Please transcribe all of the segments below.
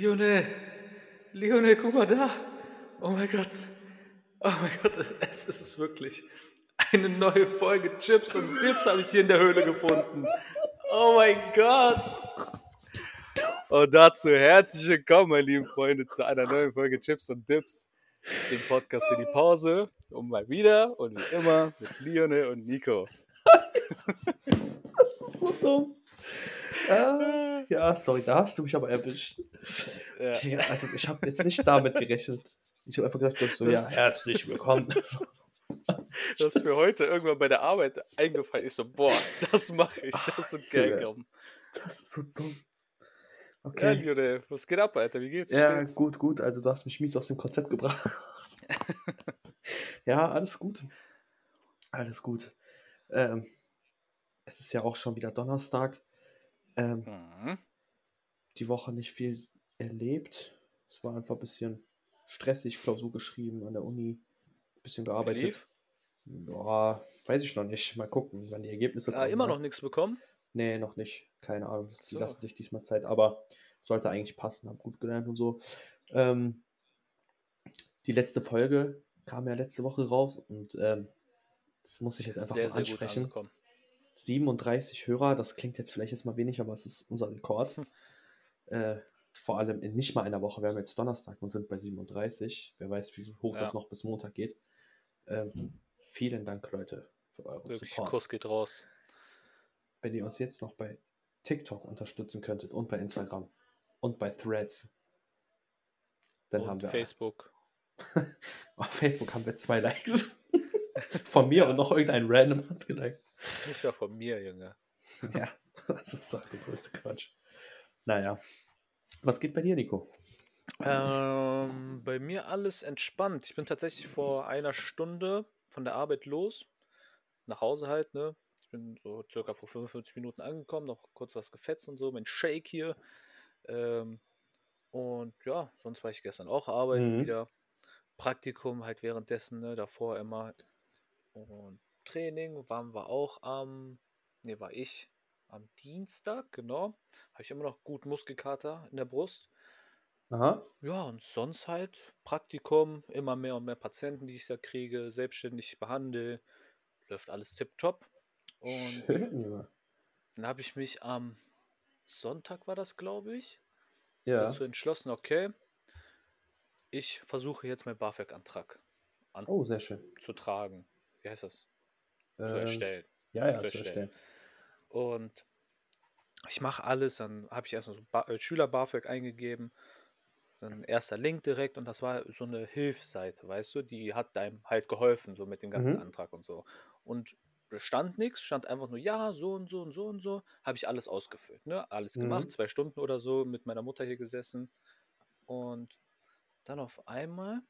Lionel, Lionel, guck mal da. Oh mein Gott. Oh mein Gott, es ist es wirklich. Eine neue Folge Chips und Dips habe ich hier in der Höhle gefunden. Oh mein Gott. Und dazu herzlich willkommen, meine lieben Freunde, zu einer neuen Folge Chips und Dips, dem Podcast für die Pause. Und mal wieder und wie immer mit Lionel und Nico. Das ist so dumm. Ah, ja, sorry, da hast du mich aber erwischt. Ja. Okay, also ich habe jetzt nicht damit gerechnet. Ich habe einfach gedacht, so, ja, herzlich willkommen. Das ist mir heute irgendwann bei der Arbeit eingefallen. Ich so, boah, das mache ich, das wird geil kommen. Das ist so dumm. Ja, Okay. Lionel, was geht ab, Alter? Wie geht's? Wie Ja, steht's? gut, gut. Also du hast mich mies aus dem Konzept gebracht. ja, alles gut. Alles gut. Ähm, es ist ja auch schon wieder Donnerstag. Ähm, Mhm. die Woche nicht viel erlebt. Es war einfach ein bisschen stressig, Klausur geschrieben an der Uni, ein bisschen gearbeitet. Lief? Ja, weiß ich noch nicht. Mal gucken, wann die Ergebnisse Ah, immer ne? noch nichts bekommen? Nee, noch nicht. Keine Ahnung. Die So. lassen sich diesmal Zeit, aber sollte eigentlich passen. Hab gut gelernt und so. Ähm, die letzte Folge kam ja letzte Woche raus und ähm, das muss ich jetzt einfach sehr, mal sehr ansprechen. angekommen. 37 Hörer, das klingt jetzt vielleicht erstmal wenig, aber es ist unser Rekord. Hm. äh, vor allem in nicht mal einer Woche. Wir haben jetzt Donnerstag und sind bei 37. Wer weiß, wie hoch das Ja. noch bis Montag geht. Ähm, vielen Dank, Leute, für euren Wirklich, Support. Kuss geht raus. Wenn ihr uns jetzt noch bei TikTok unterstützen könntet und bei Instagram und bei Threads, dann Und haben wir Facebook. auf Facebook haben wir zwei Likes. Von mir und noch irgendein random hat geliked. Nicht mal von mir, Junge. Ja, das ist auch der größte Quatsch. Naja. Was geht bei dir, Nico? Ähm, bei mir alles entspannt. Ich bin tatsächlich vor einer Stunde von der Arbeit los. Nach Hause halt, ne? Ich bin so circa vor 45 Minuten angekommen, noch kurz was gefetzt und so, mein Shake hier. Ähm, und ja, sonst war ich gestern auch arbeiten Mhm. wieder. Praktikum halt währenddessen, ne? Davor immer. Und Training waren wir auch am, ne, war ich am Dienstag, genau. Habe ich immer noch gut Muskelkater in der Brust. Aha. Ja, und sonst halt Praktikum, immer mehr und mehr Patienten, die ich da kriege, selbstständig behandle, läuft alles tipptopp. Und Schön, Junge. dann habe ich mich am Sonntag, war das, glaube ich, Ja. dazu entschlossen, okay, ich versuche jetzt meinen BAföG-Antrag Oh, sehr schön. Wie heißt das? Zu Ähm, erstellen. Ja, ja, zu zu erstellen. erstellen. Und ich mache alles, dann habe ich erstmal so ba äh, Schüler-BAföG eingegeben, dann erster Link direkt und das war so eine Hilfsseite, weißt du, die hat einem halt geholfen, so mit dem ganzen Mhm. Antrag und so. Und stand nichts, stand einfach nur, ja, so und so und so und so, habe ich alles ausgefüllt, ne? Alles gemacht, Mhm. zwei Stunden oder so mit meiner Mutter hier gesessen und dann auf einmal,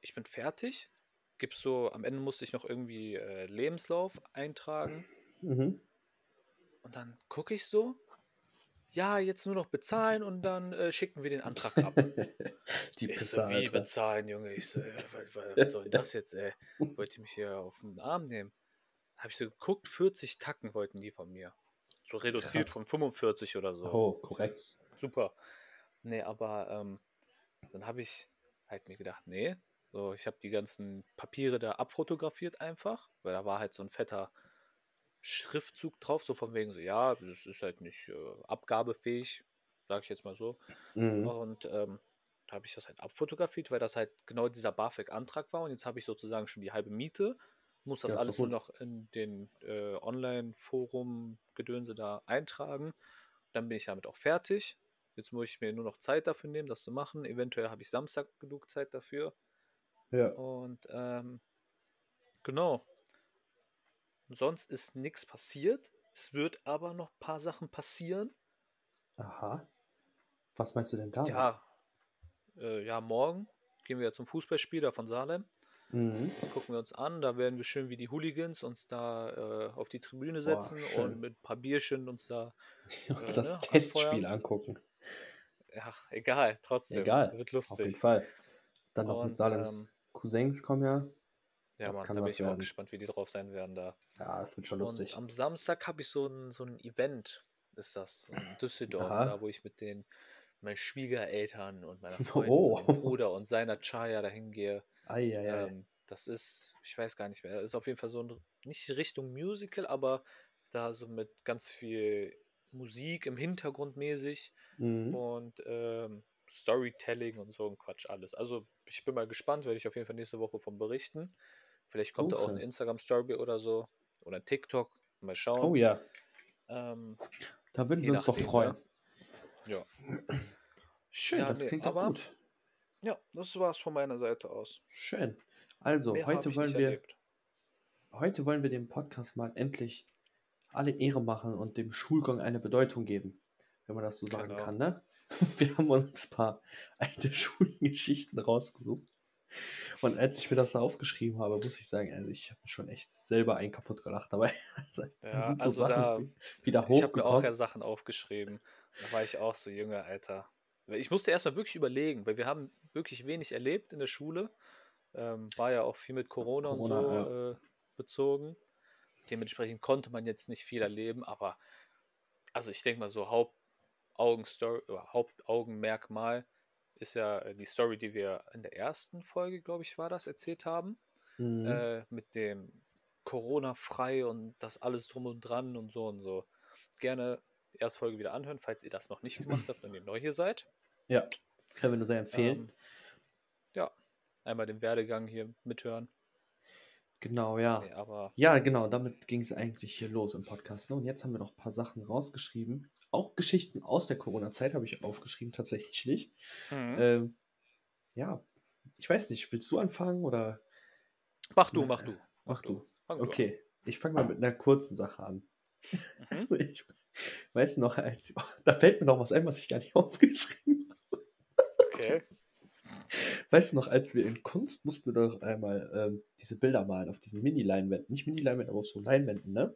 ich bin fertig, gibst so, am Ende musste ich noch irgendwie äh, Lebenslauf eintragen. Mhm. Und dann gucke ich so, ja, jetzt nur noch bezahlen und dann äh, schicken wir den Antrag ab. Die Ich so, wie bezahlen, Junge? Ich so, was, soll das jetzt, ey? Wollt ihr mich hier auf den Arm nehmen? Habe ich so geguckt, 40 Tacken wollten die von mir. So reduziert Krass. von 45 oder so. Oh, korrekt. Super. Nee, aber ähm, dann habe ich halt mir gedacht, nee, so, ich habe die ganzen Papiere da abfotografiert einfach, weil da war halt so ein fetter Schriftzug drauf, so von wegen so, ja, das ist halt nicht äh, abgabefähig, sage ich jetzt mal so. Mhm. Und ähm, da habe ich das halt abfotografiert, weil das halt genau dieser BAföG-Antrag war und jetzt habe ich sozusagen schon die halbe Miete, muss das Ja, alles nur noch in den äh, Online-Forum-Gedönse da eintragen. Dann bin ich damit auch fertig. Jetzt muss ich mir nur noch Zeit dafür nehmen, das zu machen. Eventuell habe ich Samstag genug Zeit dafür. Ja. Und ähm, genau. Sonst ist nichts passiert. Es wird aber noch ein paar Sachen passieren. Aha. Was meinst du denn damit? Ja, äh, ja, morgen gehen wir ja zum Fußballspiel da von Salem. Mhm. Das gucken wir uns an. Da werden wir schön wie die Hooligans uns da äh, auf die Tribüne setzen schön. und mit ein paar Bierchen uns da. Uns Äh, das ne, Testspiel anfeuern. angucken. Ja, egal, trotzdem. Egal. Wird Auf jeden lustig. Fall. Dann noch Und, mit Salems ähm, Cousins kommen ja. Ja, das Mann, kann da bin ich auch werden. gespannt, wie die drauf sein werden da. Ja, das wird schon Und lustig. am Samstag habe ich so ein, so ein Event. ist das. In Düsseldorf, Aha. da wo ich mit den meinen Schwiegereltern und meiner Freundin Oh. und meinem Bruder und seiner Chaya dahin gehe. Eieiei. Ähm, das ist, ich weiß gar nicht mehr, ist auf jeden Fall so ein, nicht Richtung Musical, aber da so mit ganz viel Musik im Hintergrund mäßig Mhm. und ähm, Storytelling und so ein Quatsch alles. Also ich bin mal gespannt, werde ich auf jeden Fall nächste Woche von berichten. Vielleicht kommt da auch Okay. eine Instagram-Story oder so oder ein TikTok. Mal schauen. Oh ja, Ähm, da würden wir uns doch freuen. ne? Ja. Schön, Ja, das nee, klingt doch aber- gut. ja, das war's von meiner Seite aus. Schön. Also, Mehr heute wollen wir erlebt. heute wollen wir dem Podcast mal endlich alle Ehre machen und dem Schulgang eine Bedeutung geben, wenn man das so sagen Genau. kann, ne? Wir haben uns ein paar alte Schulgeschichten rausgesucht. Und als ich mir das da aufgeschrieben habe, muss ich sagen, also ich habe schon echt selber einen kaputt gelacht dabei. Also, Ja, sind so also Sachen da, wie- wieder ich habe mir auch hochgekommen. ja Sachen aufgeschrieben. Da war ich auch so jünger, Alter. Ich musste erstmal wirklich überlegen, weil wir haben wirklich wenig erlebt in der Schule. Ähm, war ja auch viel mit Corona, Corona, und so äh, bezogen. Dementsprechend konnte man jetzt nicht viel erleben, aber also ich denke mal so Hauptaugenstory, oder Hauptaugenmerkmal ist ja äh, die Story, die wir in der ersten Folge, glaube ich, war das, erzählt haben Mhm. äh, mit dem Corona-frei und das alles drum und dran und so und so. Gerne die erste Folge wieder anhören, falls ihr das noch nicht gemacht habt, wenn ihr neu hier seid. Ja, können wir nur sehr empfehlen. Ähm, ja, einmal den Werdegang hier mithören. genau, ja. Nee, aber Ja, genau, damit ging es eigentlich hier los im Podcast. Ne? Und jetzt haben wir noch ein paar Sachen rausgeschrieben. Auch Geschichten aus der Corona-Zeit habe ich aufgeschrieben, tatsächlich. mhm. Ähm, ja, ich weiß nicht, willst du anfangen oder mach du, mach du. mach du? Fang du an. Okay, ich fange mal mit einer kurzen Sache an. Mhm. Also ich weiß noch, als, da fällt mir noch was ein, was ich gar nicht aufgeschrieben habe. Okay. Weißt du noch, als wir in Kunst mussten wir doch einmal ähm, diese Bilder malen auf diesen Mini-Leinwänden. Nicht Mini-Leinwänden, aber auf so Leinwänden, ne?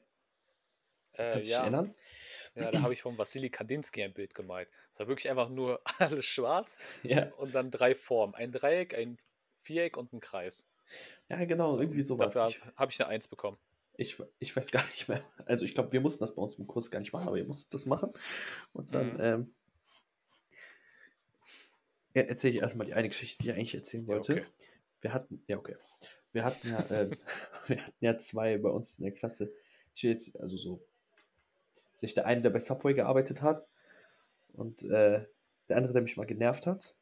Äh, Kannst du dich ja, erinnern? Ja, da habe ich von Wassili Kandinsky ein Bild gemalt. Es war wirklich einfach nur alles schwarz Ja, und dann drei Formen. Ein Dreieck, ein Viereck und ein Kreis. ja genau, irgendwie sowas. Dafür habe ich eine Eins bekommen. ich, ich weiß gar nicht mehr. Also ich glaube, wir mussten das bei uns im Kurs gar nicht machen, aber ihr musstet das machen. Und dann Mhm. ähm, ja, erzähle ich erstmal die eine Geschichte, die ich eigentlich erzählen Ja, wollte. okay. Wir hatten, ja, okay. Wir hatten ja, ähm, wir hatten ja zwei bei uns in der Klasse. Ich jetzt, also so, sich der eine, der bei Subway gearbeitet hat und äh, der andere, der mich mal genervt hat.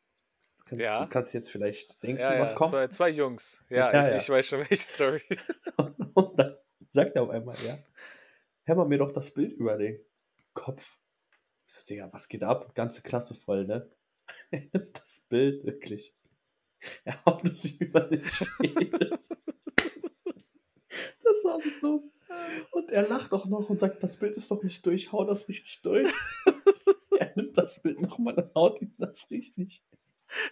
Du kannst, Ja. du kannst jetzt vielleicht denken, Ja, was ja, kommt. zwei, zwei Jungs. Ja, Ja, ich, ich weiß schon, welche Story. Und dann sagt er auf einmal, ja, hämmer mir doch das Bild über den Kopf. Ich so, Digga, was geht ab? Ganze Klasse voll, ne? Das Bild wirklich. Er haut es über den Schädel. Das war so er lacht auch noch und sagt, das Bild ist doch nicht durch, hau das richtig durch. er nimmt das Bild nochmal und haut ihm das richtig.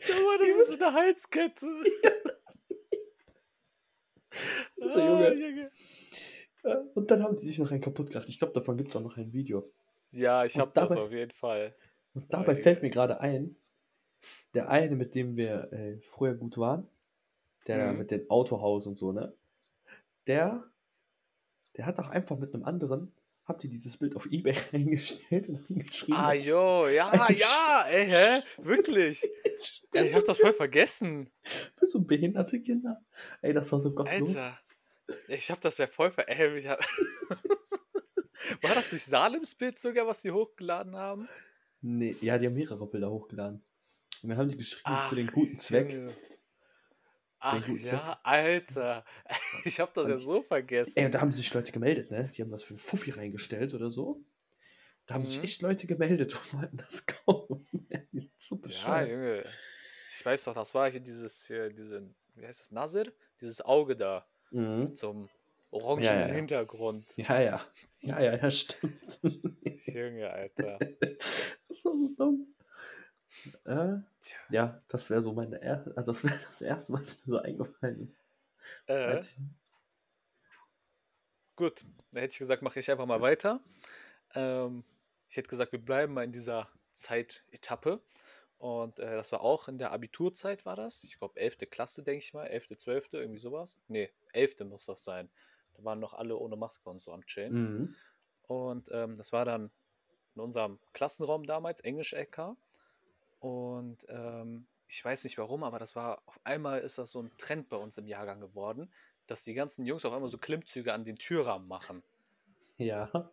Ja, Mann, das ist eine Halskette. So, Ah, Junge. Junge. Äh, Und dann haben die sich noch einen kaputt gemacht. Ich glaube, davon gibt es auch noch ein Video. Ja, ich habe das auf jeden Fall. Und dabei Ei. fällt mir gerade ein, der eine, mit dem wir äh, früher gut waren, der Mhm. mit dem Autohaus und so, ne? Der, der hat doch einfach mit einem anderen, habt ihr dieses Bild auf Ebay reingestellt und haben geschrieben, Ah, jo, ja, ja, ey, hä? Wirklich? Ey, ich hab das voll vergessen. für so behinderte Kinder. Ey, das war so gottlos. Alter. Ich hab das ja voll ver... Ey, ich hab... War das nicht Salems Bild sogar, was sie hochgeladen haben? Nee, ja, die haben mehrere Bilder hochgeladen. Und dann haben die geschrieben, für den Ach, guten Zweck. Junge. Ach ja, Alter. Ich hab das ja Und- so vergessen. Ey, und da haben sich Leute gemeldet, ne? Die haben das für einen Fuffi reingestellt oder so. Da haben sich Mhm. echt Leute gemeldet und wollten das kaufen. die sind so Ja, bescheuert. Junge. Ich weiß doch, das war hier dieses, hier, diese, wie heißt das, Nasir? Dieses Auge da Mhm. zum orangen Ja, ja, ja. Hintergrund. Ja, ja. Ja, ja, ja, stimmt. Junge, Alter. das ist so dumm. Äh, ja, das wäre so meine er also das wäre das erste, was mir so eingefallen ist. Äh, gut, dann hätte ich gesagt, mache ich einfach mal weiter. Ähm, ich hätte gesagt, wir bleiben mal in dieser Zeitetappe. Und äh, das war auch in der Abiturzeit, war das. Ich glaube, 11. Klasse, denke ich mal. 11., 12., irgendwie sowas. Nee, 11. muss das sein. Da waren noch alle ohne Maske und so am Chillen. mhm. Und ähm, das war dann in unserem Klassenraum damals, Englisch-LK. Und ähm, ich weiß nicht warum, aber das war, auf einmal ist das so ein Trend bei uns im Jahrgang geworden, dass die ganzen Jungs auf einmal so Klimmzüge an den Türrahmen machen. Ja.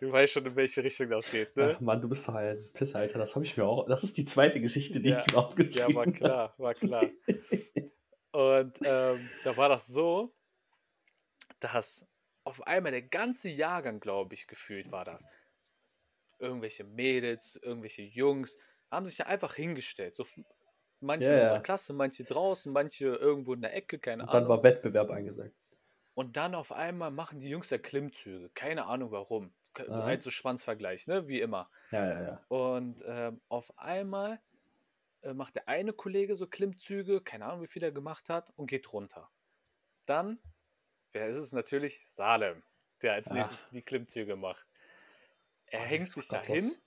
Du weißt schon, in welche Richtung das geht, ne? Ach Mann, du bist doch ein Pisser, Alter. Das habe ich mir auch. Das ist die zweite Geschichte, die Ja, ich mir aufgeschrieben Ja, war klar, war klar. Und ähm, da war das so, dass auf einmal der ganze Jahrgang, glaube ich, gefühlt war das. Irgendwelche Mädels, irgendwelche Jungs haben sich da einfach hingestellt. So manche Ja, in unserer Klasse, manche draußen, manche irgendwo in der Ecke, keine Und dann Ahnung. war Wettbewerb angesagt. Und dann auf einmal machen die Jungs ja Klimmzüge. Keine Ahnung warum. Aha. Halt so Schwanzvergleich, ne? Wie immer. Ja, ja, ja. Und ähm, auf einmal äh, macht der eine Kollege so Klimmzüge, keine Ahnung, wie viel er gemacht hat, und geht runter. Dann, wer ist es natürlich? Salem, der als Ach. nächstes die Klimmzüge macht. Er Oh, hängt sich dahin, gottlos.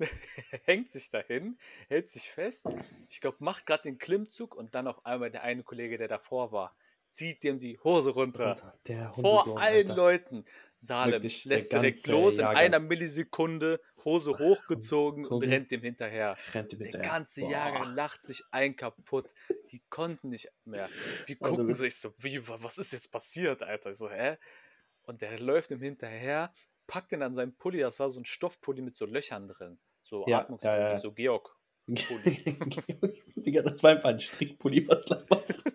hängt sich dahin, hält sich fest. Ich glaube, macht gerade den Klimmzug und dann auf einmal der eine Kollege, der davor war, zieht dem die Hose runter. Runter. Der Vor allen Alter. Leuten. Salem Wirklich, der lässt direkt los in Jahrgang. einer Millisekunde, Hose hochgezogen und rennt dem hinterher. Rennt Der hinterher. ganze Boah. Jahrgang lacht sich ein kaputt. Die konnten nicht mehr. Die Also gucken so, wirklich. ich so, wie, wa- was ist jetzt passiert, Alter? Ich so, hä? Und der läuft ihm hinterher, packt ihn an seinen Pulli, das war so ein Stoffpulli mit so Löchern drin. So Ja, atmungsmäßig, ja, ja. so Georg. Digga, das war einfach ein Strickpulli, was laberst du?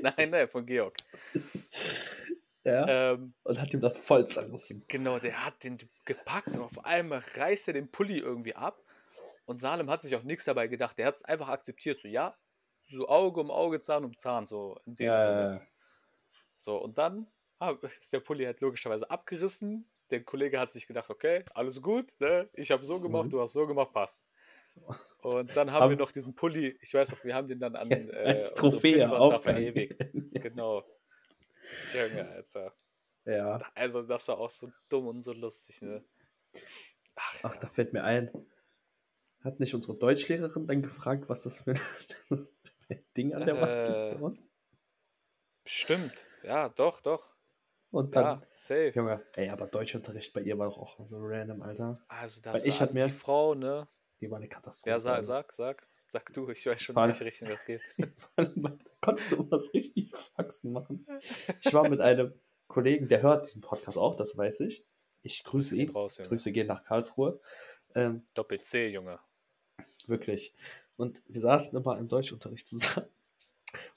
Nein, nein, von Georg. Ja. Ähm, Und hat ihm das voll zerrissen. Genau, der hat den gepackt und auf einmal reißt er den Pulli irgendwie ab. Und Salem hat sich auch nichts dabei gedacht. Der hat es einfach akzeptiert. So, ja, so Auge um Auge, Zahn um Zahn, so in dem Ja, Sinne. ja. So, und dann ah, ist der Pulli halt logischerweise abgerissen. Der Kollege hat sich gedacht, okay, alles gut, ne? ich habe so gemacht, Mhm. du hast so gemacht, passt. Und dann haben wir Haben- noch diesen Pulli, ich weiß noch, wir haben den dann an äh, Als Trophäe verewigt. Genau. Junge, Alter. Ja. Also, das war auch so dumm und so lustig, ne? Ach, Ach, ja. da fällt mir ein. Hat nicht unsere Deutschlehrerin dann gefragt, was das für ein Ding an der Wand ist Äh, bei uns? Stimmt. Ja, doch, doch. Und dann, Ja, safe. Junge, ey, aber Deutschunterricht bei ihr war doch auch so random, Alter. Also, das ich war hab also mir- die Frau, ne? Die war eine Katastrophe. Ja, sag, sag, sag. Sag du, ich weiß schon, in welche Richtung das geht. Konntest du was richtig Faxen machen. Ich war mit einem Kollegen, der hört diesen Podcast auch, das weiß ich. Ich grüße ihn. raus. Grüße gehen nach Karlsruhe. Ähm, Doppel C, Junge. wirklich. Und wir saßen immer im Deutschunterricht zusammen.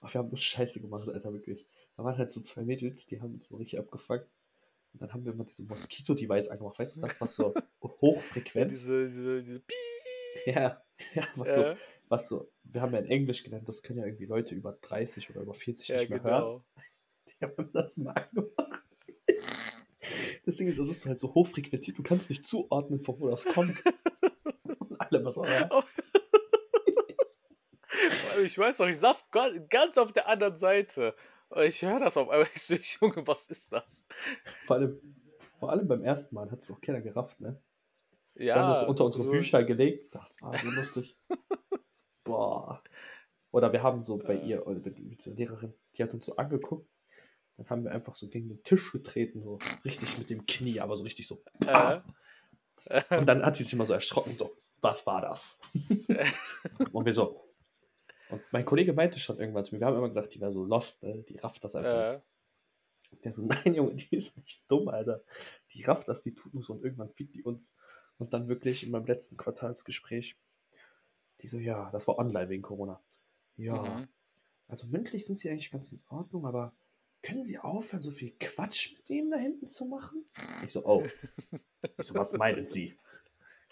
Ach, wir haben nur Scheiße gemacht, Alter, wirklich. Da waren halt so zwei Mädels, die haben so richtig abgefangen. Und dann haben wir immer diese Moskito-Device angemacht. Weißt du, das, was so hochfrequent. Diese, diese, diese Piep. ja, ja, was so, Äh, was so, wir haben ja in Englisch gelernt, das können ja irgendwie Leute über 30 oder über 40 ja, nicht mehr hören. genau. Die haben das mal angemacht. Das Ding ist, das ist halt so hochfrequentiert, du kannst nicht zuordnen, von wo das kommt. Und alle was so, ja. Ich weiß noch, ich saß ga- ganz auf der anderen Seite. Ich höre das auf einmal. Ich so, Junge, was ist das? Vor allem, vor allem beim ersten Mal hat es auch keiner gerafft, ne? Ja. Wir haben das unter unsere so- Bücher gelegt. Das war so lustig. Boah. Oder wir haben so bei Äh. ihr, oder mit, der Lehrerin, die hat uns so angeguckt. Dann haben wir einfach so gegen den Tisch getreten, so richtig mit dem Knie, aber so richtig so. Äh, Und dann hat sie sich mal so erschrocken, so, was war das? und wir so. Und mein Kollege meinte schon irgendwann zu mir, wir haben immer gedacht, die wäre so lost, ne? die rafft das einfach. äh, nicht. Der so, nein, Junge, die ist nicht dumm, Alter. Die rafft das, die tut nur so und irgendwann fickt die uns. Und dann wirklich in meinem letzten Quartalsgespräch, die so, ja, das war online wegen Corona. Ja, mhm. also mündlich sind sie eigentlich ganz in Ordnung, aber können sie aufhören, so viel Quatsch mit dem da hinten zu machen? Ich so, oh. Ich so, was meinen sie?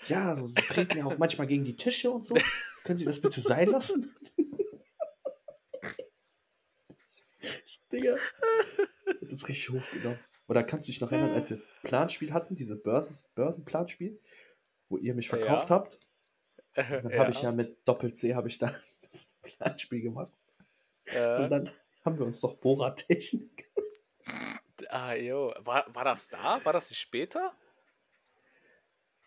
Ja, so, sie treten ja auch manchmal gegen die Tische und so. Können sie das bitte sein lassen? Digga. Das ist richtig hochgenommen. Oder kannst du dich noch erinnern, als wir Planspiel hatten, diese Börses, Börsenplanspiel, wo ihr mich verkauft Ja. habt? Dann habe ich ja mit Doppel-C habe ich dann das Planspiel gemacht. Und äh, dann haben wir uns doch Bohrertechnik. ah, jo. War, war das da? War das nicht später?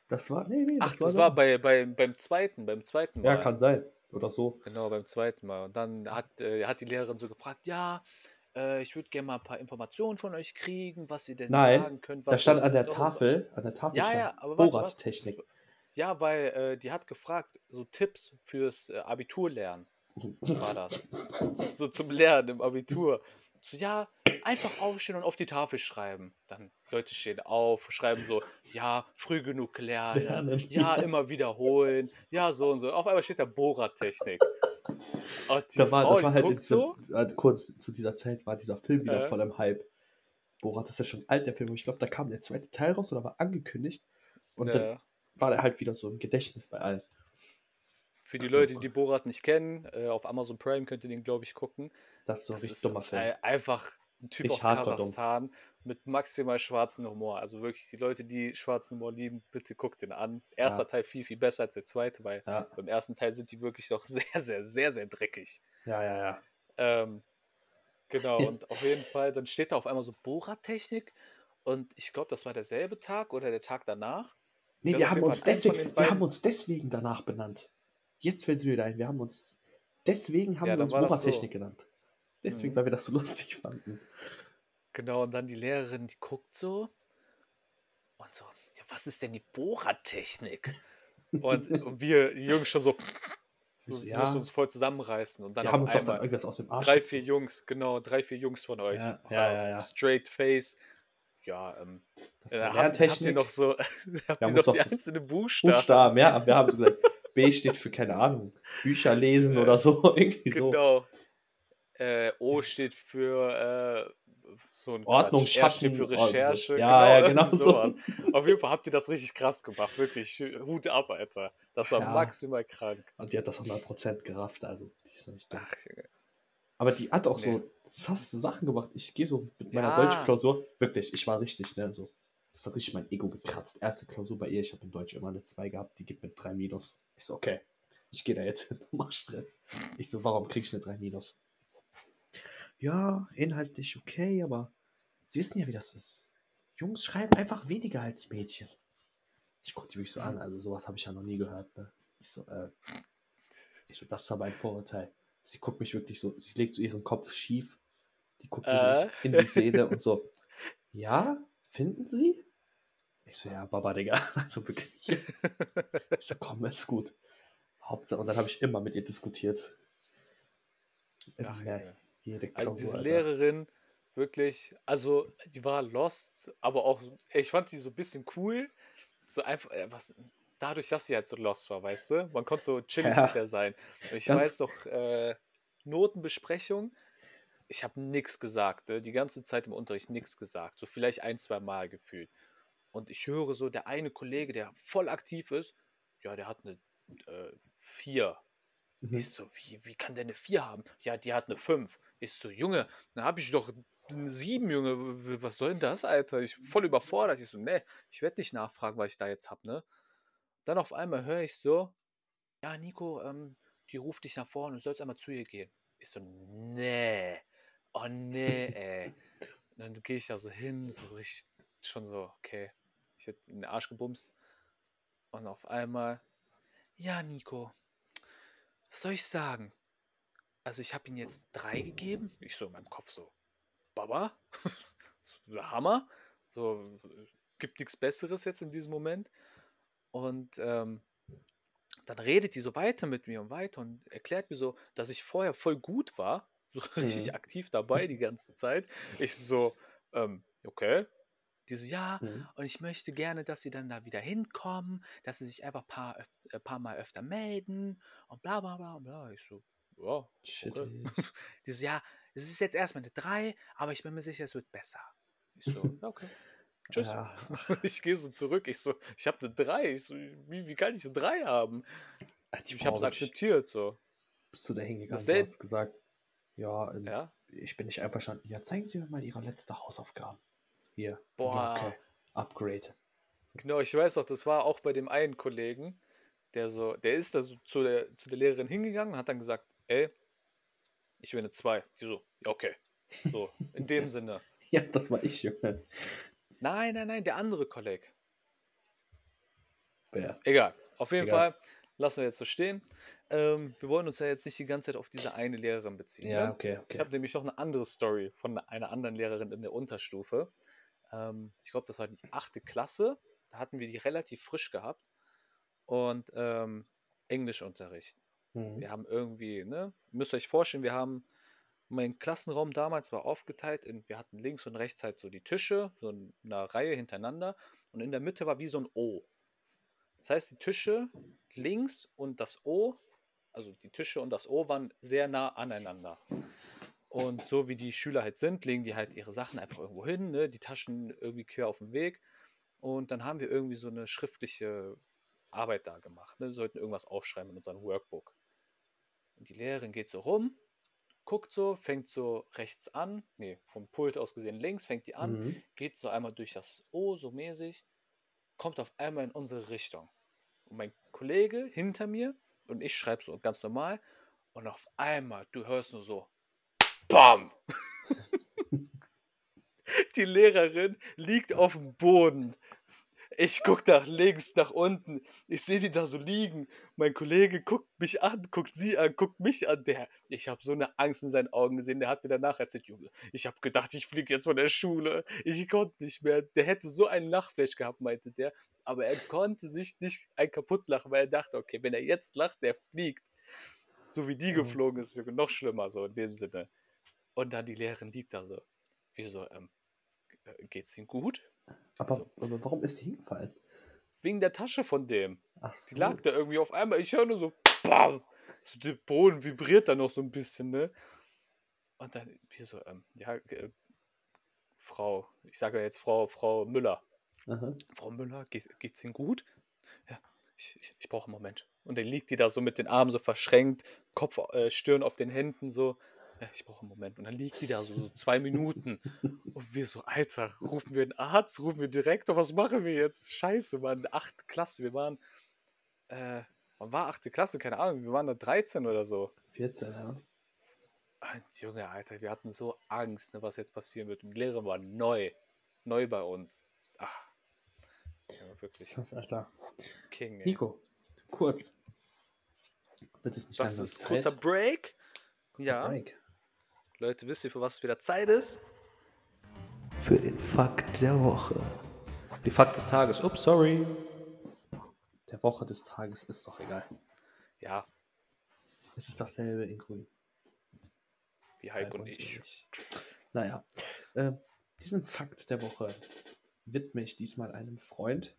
Das war, nee, nee, Ach, war das da. war bei, bei, beim zweiten, beim zweiten Mal. Ja, kann sein. Oder so. Genau, beim zweiten Mal. Und dann hat, äh, hat die Lehrerin so gefragt, ja, äh, ich würde gerne mal ein paar Informationen von euch kriegen, was ihr denn Nein, sagen könnt. Da Was stand an der Tafel, an der Tafel Ja, stand ja, aber. Das, Ja, weil äh, die hat gefragt, so Tipps fürs äh, Abiturlernen war das. So zum Lernen im Abitur. So, ja, einfach aufstehen und auf die Tafel schreiben. Dann Leute stehen auf, schreiben so, ja, früh genug lernen, Lernen, ja, ja. immer wiederholen, ja, so und so. Auf einmal steht da Bohrertechnik. Die Da war, Frau, das war halt in so, äh, kurz zu dieser Zeit war dieser Film wieder Äh. voll im Hype. Borat ist ja schon alt, der Film. Ich glaube, da kam der zweite Teil raus oder war angekündigt. Und dann äh, war der halt wieder so im Gedächtnis bei allen. für die Leute, die Borat nicht kennen, äh, auf Amazon Prime könnt ihr den, glaube ich, gucken. Das ist so ein Das richtig dummer Film. äh, einfach ein Typ Richtig aus hardcore dumm. Kasachstan mit maximal schwarzen Humor. Also wirklich, die Leute, die schwarzen Humor lieben, bitte guckt den an. Erster Ja. Teil viel, viel besser als der zweite, weil Ja, beim ersten Teil sind die wirklich noch sehr, sehr, sehr, sehr dreckig. ja, ja, ja. Ähm, genau, und auf jeden Fall, dann steht da auf einmal so Bohrertechnik und ich glaube, das war derselbe Tag oder der Tag danach. Nee, wir haben, uns deswegen, wir haben uns deswegen danach benannt. Jetzt fällt es mir wieder ein. Wir haben uns deswegen haben Ja, wir uns das so. Bohrertechnik genannt. Deswegen, Mhm. weil wir das so lustig fanden. Genau, und dann die Lehrerin, die guckt so und so, ja, was ist denn die Bohrertechnik? Und, und wir die Jungs schon so, so ja. müssen uns voll zusammenreißen. Und dann Wir haben uns einmal irgendwas aus dem Arsch drei, vier Jungs, genau, drei, vier Jungs von euch. Ja, ja, ja, ja. Straight Face. Ja, ähm, Das äh, war habt, habt ihr noch so, habt ihr noch die einzelnen Buchstaben? Buchstaben, ja. Wir haben so gesagt, B steht für, keine Ahnung, Bücher lesen Äh, oder so. Irgendwie so. Genau. Äh, o steht für äh, so ein Ordnung Quatsch. R steht für so. Recherche. Ja, ja, irgendwie genau so. sowas. Auf jeden Fall habt ihr das richtig krass gemacht. Wirklich. Hut ab, Alter. Das war Ja. maximal krank. Und die hat das 100% gerafft, also die ist nicht dumm. Ach, Junge. Aber die hat auch Nee. so sasse Sachen gemacht. Ich gehe so mit meiner Ja. Deutschklausur, wirklich, ich war richtig, ne, so. Das hat richtig mein Ego gekratzt. Erste Klausur bei ihr, ich habe in Deutsch immer eine 2 gehabt, die gibt mir 3 Minus. Ich so, okay, ich gehe da jetzt hin, mach Stress. Ich so, warum krieg ich eine 3 Minus? Ja, inhaltlich okay, aber Sie wissen ja, wie das ist. Jungs schreiben einfach weniger als Mädchen. Ich gucke die mich so an, also sowas habe ich ja noch nie gehört, ne? Ich so, äh, ich so, das ist aber ein Vorurteil. Sie guckt mich wirklich so, sie legt so ihren Kopf schief, die guckt mir Äh? in die Seele und so, ja, finden Sie? Ich so, ja, Baba, Digga, also wirklich. Ich so, komm, ist gut. Hauptsache, und dann habe ich immer mit ihr diskutiert. Ach, Ja, Jede Also Klausur, diese Alter. Lehrerin, wirklich, also die war lost, aber auch, ich fand die so ein bisschen cool. So einfach, äh, was, dadurch, dass sie halt so lost war, weißt du? Man konnte so chillig Ja. mit der sein. Und ich Ganz- weiß doch, äh, Notenbesprechung, ich habe nichts gesagt, ne? die ganze Zeit im Unterricht nichts gesagt. So vielleicht ein, zwei Mal gefühlt. Und ich höre so, der eine Kollege, der voll aktiv ist, ja, der hat eine äh, 4. Mhm. Ich so, wie, wie kann der eine 4 haben? Ja, die hat eine 5. Ich so, Junge, dann habe ich doch eine 7, Junge. Was soll denn das, Alter? Ich voll überfordert. Ich so, ne, ich werde nicht nachfragen, was ich da jetzt habe, ne? Dann auf einmal höre ich so, ja, Nico, ähm, die ruft dich nach vorne, du sollst einmal zu ihr gehen. Ich so, nee, oh nee, ey. Und dann gehe ich da so hin, so richtig, schon so, okay, ich werde in den Arsch gebumst. Und auf einmal, ja, Nico, was soll ich sagen? Also ich habe ihm jetzt drei gegeben. Ich so in meinem Kopf so, Baba, Hammer. So, gibt nichts Besseres jetzt in diesem Moment. Und ähm, dann redet die so weiter mit mir und weiter und erklärt mir so, dass ich vorher voll gut war. So richtig Mhm. aktiv dabei die ganze Zeit. Ich so, ähm, okay. Die so, ja, Mhm. und ich möchte gerne, dass sie dann da wieder hinkommen, dass sie sich einfach ein paar, öf- äh, paar Mal öfter melden und bla bla bla bla. Ich so, ja, Shit. okay. Die so, ja, es ist jetzt erstmal eine 3, aber ich bin mir sicher, es wird besser. Ich so, okay. Tschüss. Ja, Ich gehe so zurück. Ich so, ich habe eine 3. Ich so, wie, wie kann ich eine 3 haben? die Ich habe es akzeptiert. So. bist du da hingegangen und hast gesagt, ja, ähm, Ja. ich bin nicht einverstanden. Ja, zeigen Sie mir mal Ihre letzte Hausaufgaben. Hier. Boah. Okay. Upgrade. Genau, ich weiß auch, das war auch bei dem einen Kollegen, der so, der ist da so zu der, zu der Lehrerin hingegangen und hat dann gesagt, ey, ich will eine 2. Die so, ja, okay. So, in dem Sinne. Ja, das war ich, Junge. Nein, nein, nein, der andere Kollege. Wer? Egal. Auf jeden Egal. Fall lassen wir jetzt so stehen. Ähm, wir wollen uns ja jetzt nicht die ganze Zeit auf diese eine Lehrerin beziehen. Ja, ne? okay, Ich okay. habe nämlich noch eine andere Story von einer anderen Lehrerin in der Ähm, ich glaube, das war die achte Klasse. Da hatten wir die relativ frisch gehabt. und ähm, Englischunterricht. Mhm. Wir haben irgendwie, ne, müsst ihr euch vorstellen, wir haben, mein Klassenraum damals war aufgeteilt in, wir hatten links und rechts halt so die Tische, so in einer Reihe hintereinander und in der Mitte war wie so ein O. Das heißt, die Tische links und das O, also die Tische und das O waren sehr nah aneinander. Und so wie die Schüler halt sind, legen die halt ihre Sachen einfach irgendwo hin, ne? die Taschen irgendwie quer auf dem Weg. Und dann haben wir irgendwie so eine schriftliche Arbeit da gemacht. Ne? Wir sollten irgendwas aufschreiben in unserem Workbook. Und die Lehrerin geht so rum, guckt so, fängt so rechts an, nee, vom Pult aus gesehen links, fängt die an, Mhm. geht so einmal durch das O so mäßig, kommt auf einmal in unsere Richtung. Und mein Kollege hinter mir und ich schreibe so ganz normal und auf einmal, du hörst nur so, BAM! Die Lehrerin liegt auf dem Boden. Ich guck nach links, nach unten. Ich sehe die da so liegen. Mein Kollege guckt mich an, guckt sie an, guckt mich an. Der, ich habe so eine Angst in seinen Augen gesehen. Der hat mir danach erzählt, Junge, ich habe gedacht, ich fliege jetzt von der Schule. Ich konnte nicht mehr. Der hätte so einen Lachflash gehabt, meinte der. Aber er konnte sich nicht ein kaputt lachen, weil er dachte, okay, wenn er jetzt lacht, der fliegt. So wie die Mhm. geflogen ist, noch schlimmer, so in dem Sinne. Und dann die Lehrerin liegt da so. Wieso, ähm, äh, geht's ihm gut? Aber, So. aber warum ist sie hingefallen? Wegen der Tasche von dem. Ach Die so. lag da irgendwie auf einmal. Ich höre nur so, BAM! So der Boden vibriert da noch so ein bisschen, ne? Und dann, wieso, ähm, ja, äh, Frau, ich sage ja jetzt Frau, Frau Müller. Aha. Frau Müller, geht, geht's Ihnen gut? Ja, ich, ich, ich brauche einen Moment. Und dann liegt die da so mit den Armen so verschränkt, Kopf, äh, Stirn auf den Händen so. Ja, ich brauche einen Moment. Und dann liegt die da so, so zwei Minuten. Und wir so, Alter, rufen wir einen Arzt, rufen wir Direktor, was machen wir jetzt? Scheiße, Mann, achte Klasse, wir waren, äh, wann war achte Klasse? Keine Ahnung, wir waren da 13 oder so. 14, ja. Und Junge, Alter, wir hatten so Angst, ne, was jetzt passieren wird. Und die Lehrerin war neu, neu bei uns. Ach, ja, wirklich Das, Alter. King, ey. Nico, kurz. Wird es nicht Das ist Zeit? kurzer Break. Kurzer ja, Break. Leute, wisst ihr, für was wieder Zeit ist? Für den Fakt der Woche. Die Fakt des Tages. Ups, sorry. Der Woche des Tages ist doch egal. Ja, Es ist dasselbe in grün. wie Heiko und und ich. ich. Naja, äh, diesen Fakt der Woche widme ich diesmal einem Freund,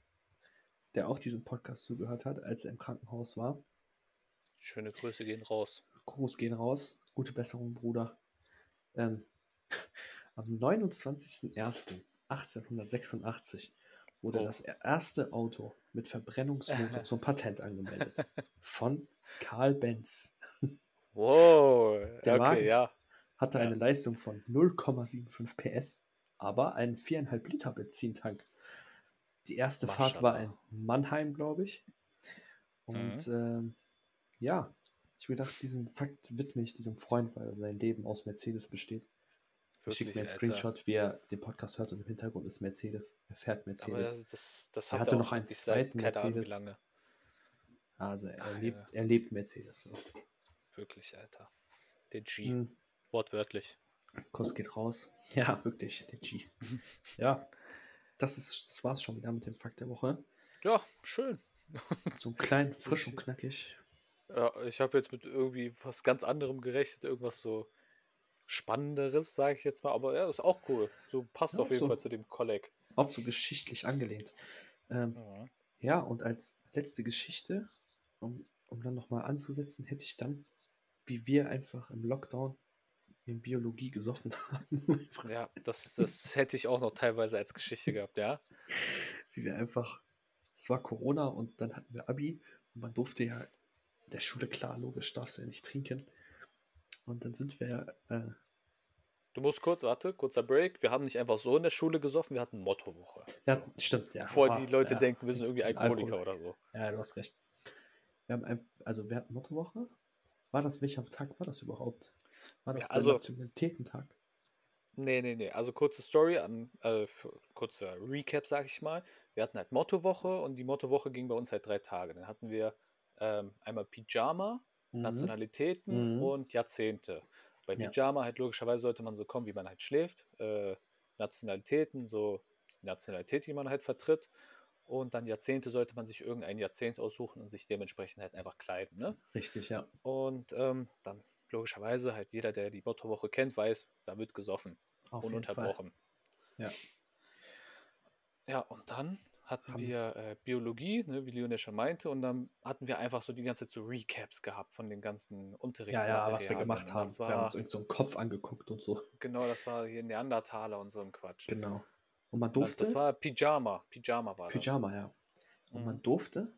der auch diesem Podcast zugehört hat, als er im Krankenhaus war. Schöne Grüße gehen raus. Gruß gehen raus. Gute Besserung, Bruder. Ähm, am 29.01.1886 wurde Oh. das erste Auto mit Verbrennungsmotor zum Patent angemeldet. Von Karl Benz. Wow. Der okay, Wagen. ja. Hatte Ja. eine Leistung von 0,75 PS, aber einen 4,5 Liter Benzintank. Die erste Fahrt war in Mannheim, glaube ich. Und Mhm. ähm, ja, ich mir gedacht, diesen Fakt widme ich diesem Freund, weil sein Leben aus Mercedes besteht. Er schickt mir einen Alter. Screenshot, wie er den Podcast hört und im Hintergrund ist Mercedes. Er fährt Aber Mercedes. das, das, das Er hat hatte er noch auch einen wirklich zweiten Ahnung wie Mercedes. lange. also er, Ach, lebt, ja. er lebt Mercedes. So. Wirklich, Alter. Der G. Hm, Wortwörtlich. Kuss geht raus. Ja, wirklich, der G. ja, das, ist, das war's schon wieder mit dem Fakt der Woche. Ja, schön. So klein, frisch und knackig. Ja, ich habe jetzt mit irgendwie was ganz anderem gerechnet, irgendwas so Spannenderes, sage ich jetzt mal. Aber ja, ist auch cool. So passt Ja, auf jeden so. Fall zu dem Kolleg. Auch so geschichtlich angelehnt. Ähm, Mhm. Ja, und als letzte Geschichte, um, um dann nochmal anzusetzen, hätte ich dann, wie wir einfach im Lockdown in Biologie gesoffen haben, Ja, das, das hätte ich auch noch teilweise als Geschichte gehabt, ja. wie wir einfach, es war Corona und dann hatten wir Abi und man durfte ja der Schule, klar, logisch, darfst du ja nicht trinken. Und dann sind wir, äh, Du musst kurz, warte, kurzer Break. Wir haben nicht einfach so in der Schule gesoffen, wir hatten Mottowoche. ja, stimmt, ja. Bevor ah, die Leute ja, denken, wir sind irgendwie Alkoholiker Alkohol. oder so. Ja, du hast recht. Wir haben ein, also wir hatten Mottowoche. War das, welcher Tag war das überhaupt? War das Ja, der also- Nationalitätentag? Nee, nee, nee. Also kurze Story, an, äh, kurzer Recap, sag ich mal. Wir hatten halt Mottowoche und die Mottowoche ging bei uns halt drei Tage. Dann hatten wir ähm, einmal Pyjama, Mhm. Nationalitäten Mhm. und Jahrzehnte. Bei Ja. Pyjama halt logischerweise sollte man so kommen, wie man halt schläft. Äh, Nationalitäten, so die Nationalität, die man halt vertritt. Und dann Jahrzehnte sollte man sich irgendein Jahrzehnt aussuchen und sich dementsprechend halt einfach kleiden. Ne? Richtig, ja. Und ähm, dann logischerweise halt jeder, der die Mottowoche kennt, weiß, da wird gesoffen. Auf ununterbrochen. Ja. Ja, und dann hatten wir äh, Biologie, ne, wie Leon ja schon meinte, und dann hatten wir einfach so die ganze Zeit so Recaps gehabt von den ganzen Ja, ja, Unterrichtsmaterialien. was wir gemacht Und haben. Das Wir haben war, uns irgend so einen Kopf angeguckt und so. genau, das war hier Neandertaler und so ein Quatsch. Genau. Und man Das, durfte. das war Pyjama. Pyjama war Pyjama, ja. Und Mhm. man durfte,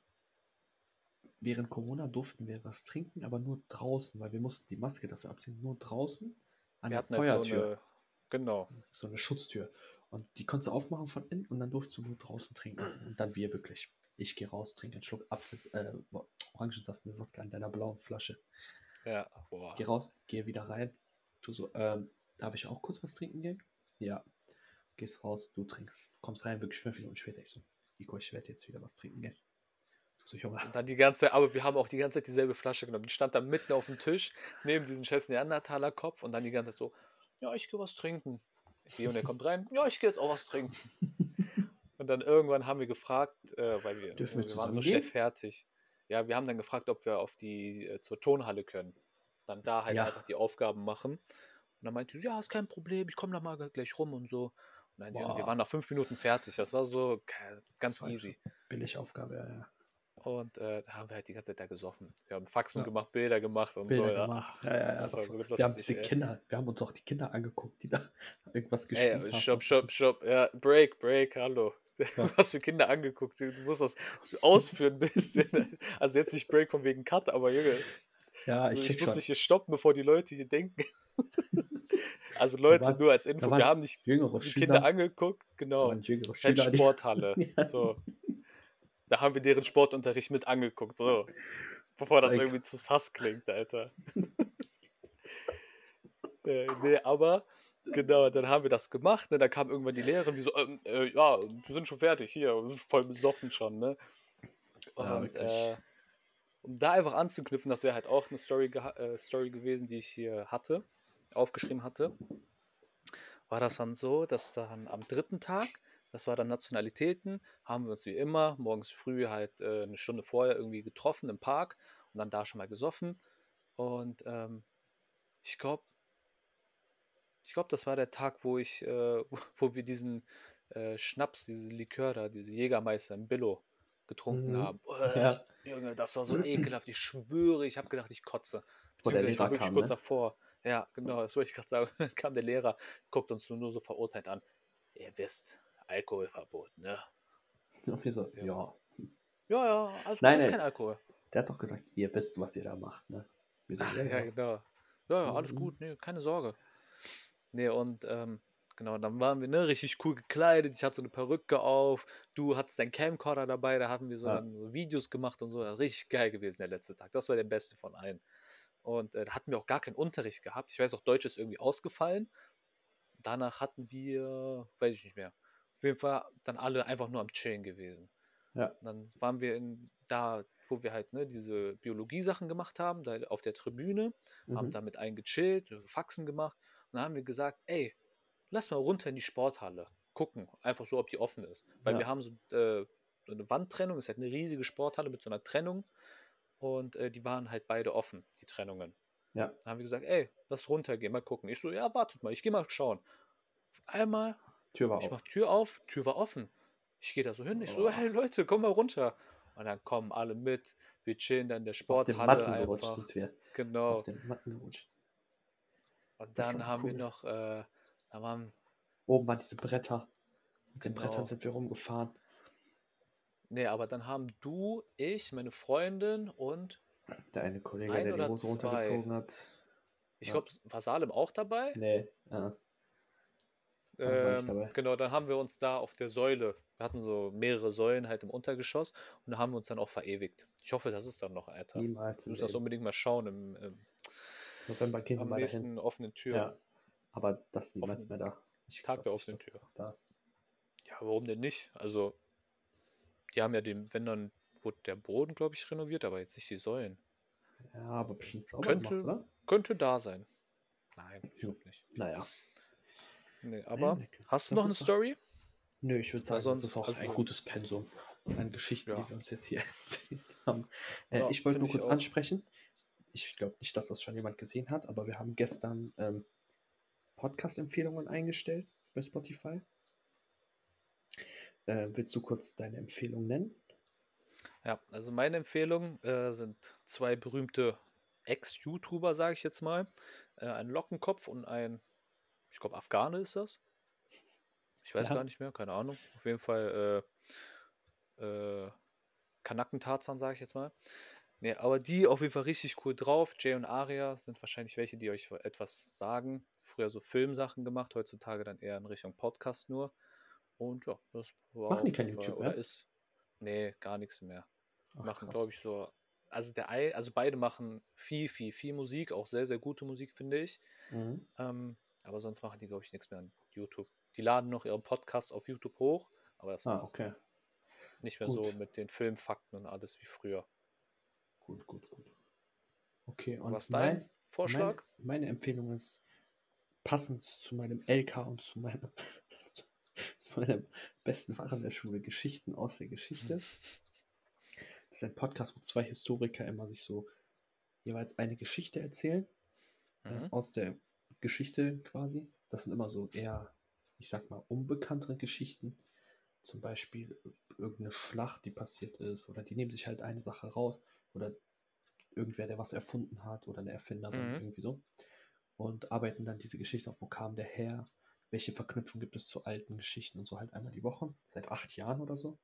während Corona durften wir was trinken, aber nur draußen, weil wir mussten die Maske dafür abziehen, nur draußen das. an Wir der halt so Feuertür. eine, genau. So eine Schutztür. Und die konntest du aufmachen von innen und dann durftest du nur draußen trinken. Und dann wir wirklich. Ich gehe raus, trinke einen Schluck Apfel, äh, Orangensaft mit Wodka in deiner blauen Flasche. Ja, boah. Geh raus, gehe wieder rein. Du so, ähm, darf ich auch kurz was trinken gehen? Ja. Gehst raus, du trinkst. Kommst rein, wirklich fünf Minuten später. Ich so, Nico, ich werde jetzt wieder was trinken gehen. So, Junge. Und dann die ganze aber wir haben auch die ganze Zeit dieselbe Flasche genommen. Die stand da mitten auf dem Tisch, neben diesem scheiß Neandertaler Kopf und dann die ganze Zeit so, ja, ich gehe was trinken. Und er kommt rein, ja, ich gehe jetzt auch was trinken. Und dann irgendwann haben wir gefragt, äh, weil wir, Dürfen wir wir waren so gehen? fertig. Ja, wir haben dann gefragt, ob wir auf die äh, zur Tonhalle können. Dann da halt Ja. einfach die Aufgaben machen. Und dann meinte sie, ja, ist kein Problem, ich komme da mal gleich rum und so. Und dann, ja, wir waren nach fünf Minuten fertig. Das war so ganz Das war easy. Billigaufgabe, ja, ja. Und äh, da haben wir halt die ganze Zeit da gesoffen. Wir haben Faxen Ja. gemacht, Bilder gemacht und Bilder so. gemacht. Ja, ja, ja. das Das so wir haben diese ey. Kinder, wir haben uns auch die Kinder angeguckt, die da irgendwas gespielt Ey, haben. stopp, stopp, stopp. Ja, Break, Break, hallo. Was für Kinder angeguckt. Du musst das ausführen ein bisschen. Also jetzt nicht Break von wegen Cut, aber Junge, Ja, also ich ich, muss dich hier stoppen, bevor die Leute hier denken. Also Leute, waren- nur als Info, wir haben nicht Jüngere die Kinder Schüler, angeguckt, genau. jüngere Schüler, Sporthalle. Ja. So. Da haben wir deren Sportunterricht mit angeguckt. So. Bevor das irgendwie zu sass klingt, Alter. äh, nee, aber genau, dann haben wir das gemacht. Ne? Dann kam irgendwann die Lehrerin, die so, ähm, äh, ja, wir sind schon fertig hier, voll besoffen schon, ne? Ja, Und wirklich. äh, um da einfach anzuknüpfen, das wäre halt auch eine Story, äh, Story gewesen, die ich hier hatte, aufgeschrieben hatte, war das dann so, dass dann am dritten Tag, das war dann Nationalitäten, haben wir uns wie immer morgens früh halt äh, eine Stunde vorher irgendwie getroffen im Park und dann da schon mal gesoffen. Und ähm, ich glaube, ich glaube, das war der Tag, wo ich, äh, wo wir diesen äh, Schnaps, diese Likör da, diese Jägermeister im Billo getrunken Mhm. haben. Boah, Ja. Junge, das war so ekelhaft. Ich schwöre, ich habe gedacht, ich kotze. Beziehungsweise ich war wirklich kam, kurz ne? davor. Ja, genau, das wollte ich gerade sagen. Dann kam der Lehrer, guckt uns nur, nur so verurteilt an. Ihr wisst, Alkoholverbot, ne? So, Ja. ja. Ja, ja, also Nein, ist nein. kein Alkohol. Der hat doch gesagt, ihr wisst, was ihr da macht, ne? So, Ach, ja, ja, genau. Ja, ja, alles Mhm. gut, nee, keine Sorge. Nee, und ähm, genau, dann waren wir ne, richtig cool gekleidet. Ich hatte so eine Perücke auf. Du hattest deinen Camcorder dabei. Da haben wir so, Ja. so Videos gemacht und so. Richtig geil gewesen der letzte Tag. Das war der beste von allen. Und äh, da hatten wir auch gar keinen Unterricht gehabt. Ich weiß auch, Deutsch ist irgendwie ausgefallen. Danach hatten wir, weiß ich nicht mehr. Auf jeden Fall dann alle einfach nur am Chillen gewesen. Ja. Und dann waren wir in, da, wo wir halt ne, diese Biologie-Sachen gemacht haben, da auf der Tribüne haben Mhm. damit einen gechillt, Faxen gemacht und dann haben wir gesagt, ey, lass mal runter in die Sporthalle, gucken, einfach so, ob die offen ist. Weil Ja. wir haben so, äh, so eine Wandtrennung, ist halt eine riesige Sporthalle mit so einer Trennung und äh, die waren halt beide offen, die Trennungen. Ja. Dann haben wir gesagt, ey, lass runtergehen, mal gucken. Ich so, ja, wartet mal, ich gehe mal schauen. Auf einmal, Tür war ich auf. mach Tür auf, Tür war offen. Ich gehe da so hin, ich so, Oh. hey Leute, komm mal runter. Und dann kommen alle mit, wir chillen dann in der Auf den Sporthalle Matten gerutscht sind wir. Genau. Auf den Matten gerutscht. Und dann haben wir cool. noch, äh, da waren, Oben waren diese Bretter. Mit den Genau. Brettern sind wir rumgefahren. nee, aber dann haben du, ich, meine Freundin und Der eine Kollege, Ein der die Hose zwei? runtergezogen hat. ich Ja. glaube, war Salem auch dabei? Nee, nicht Ähm, genau, dann haben wir uns da auf der Säule, wir hatten so mehrere Säulen halt im Untergeschoss und da haben wir uns dann auch verewigt. Ich hoffe, das ist dann noch, Alter. Du niemals. im musst das Leben. unbeding mal schauen im, im, November gehen wir am dahin. nächsten offenen Tür. Ja. Aber das ist niemals Offen- mehr da. Ich Tag der offenen Tür. Ja, warum denn nicht? Also, die haben ja den, wenn dann, wurde der Boden, glaube ich, renoviert, aber jetzt nicht die Säulen. Ja, aber bestimmt sauber Könnte- gemacht, oder? Könnte da sein. Nein, ich Hm. glaube nicht. Naja. Nee, aber nee, hast du noch eine doch- Story? Nö, ich würde sagen, sonst- das ist auch also- ein gutes Pensum. an Geschichten, Ja. die wir uns jetzt hier erzählt haben. Äh, Ja, ich wollte nur kurz ansprechen. Ich glaube nicht, dass das schon jemand gesehen hat, aber wir haben gestern ähm, Podcast-Empfehlungen eingestellt bei Spotify. Äh, willst du kurz deine Empfehlung nennen? Ja, also meine Empfehlungen äh, sind zwei berühmte Ex-YouTuber, sage ich jetzt mal. Äh, ein Lockenkopf und ein, ich glaube, Afghane ist das. Ich weiß Ja. gar nicht mehr, keine Ahnung. Auf jeden Fall äh, äh, Kanaken-Tarzan, sage ich jetzt mal. Nee, aber die auf jeden Fall richtig cool drauf. Jay und Aria sind wahrscheinlich welche, die euch etwas sagen. Früher so Filmsachen gemacht, heutzutage dann eher in Richtung Podcast nur. Und ja, das war Machen die kein YouTube oder mehr? ist. Nee, gar nichts mehr Ach, machen, glaube ich, so. Also der also beide machen viel, viel, viel Musik, auch sehr, sehr gute Musik, finde ich. Mhm. Ähm, aber sonst machen die, glaube ich, nichts mehr an YouTube. Die laden noch ihren Podcast auf YouTube hoch, aber das Ah, war's. okay. Nicht mehr Gut. so mit den Filmfakten und alles wie früher. Gut, gut, gut. Okay, und Was ist dein mein, Vorschlag? Meine, meine Empfehlung ist passend zu meinem LK und zu meinem, zu meinem besten Fach in der Schule, Geschichten aus der Geschichte. Das ist ein Podcast, wo zwei Historiker immer sich so jeweils eine Geschichte erzählen, äh, Mhm. aus der Geschichte quasi. Das sind immer so eher, ich sag mal, unbekanntere Geschichten. Zum Beispiel irgendeine Schlacht, die passiert ist, oder die nehmen sich halt eine Sache raus, oder irgendwer, der was erfunden hat, oder eine Erfinderin, Mhm. irgendwie so. Und arbeiten dann diese Geschichte auf, wo kam der her, welche Verknüpfung gibt es zu alten Geschichten und so halt einmal die Woche, seit acht Jahren oder so.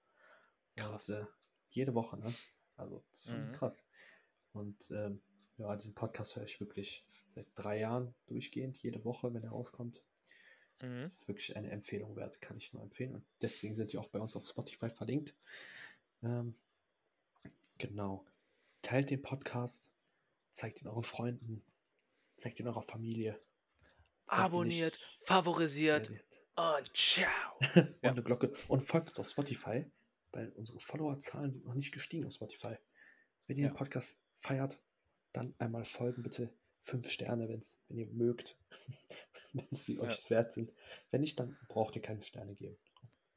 Krass. Und, äh, jede Woche, ne? Also, das ist schon Mhm. krass. Und ähm, ja, diesen Podcast höre ich wirklich seit drei Jahren durchgehend, jede Woche, wenn er rauskommt. Mhm. Das ist wirklich eine Empfehlung wert, kann ich nur empfehlen. Und deswegen sind die auch bei uns auf Spotify verlinkt. Ähm, genau. Teilt den Podcast, zeigt ihn euren Freunden, zeigt ihn eurer Familie. Abonniert, favorisiert und ciao. und Ja. eine Glocke. Und folgt uns auf Spotify, weil unsere Followerzahlen sind noch nicht gestiegen auf Spotify. Wenn ihr Ja. den Podcast feiert, dann einmal folgen, bitte. Fünf Sterne, wenn's, wenn ihr mögt. wenn es die Ja. euch wert sind. Wenn nicht, dann braucht ihr keine Sterne geben.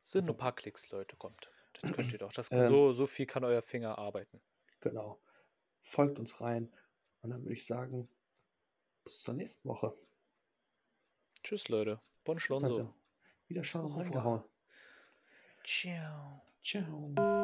Sind nur ein paar Klicks, Leute, kommt. Das könnt ihr doch. Das, Ähm. so, so viel kann euer Finger arbeiten. Genau. Folgt uns rein. Und dann würde ich sagen, bis zur nächsten Woche. Tschüss, Leute. Bon. Leute. Wieder schauen, reingehauen. Ciao. Ciao.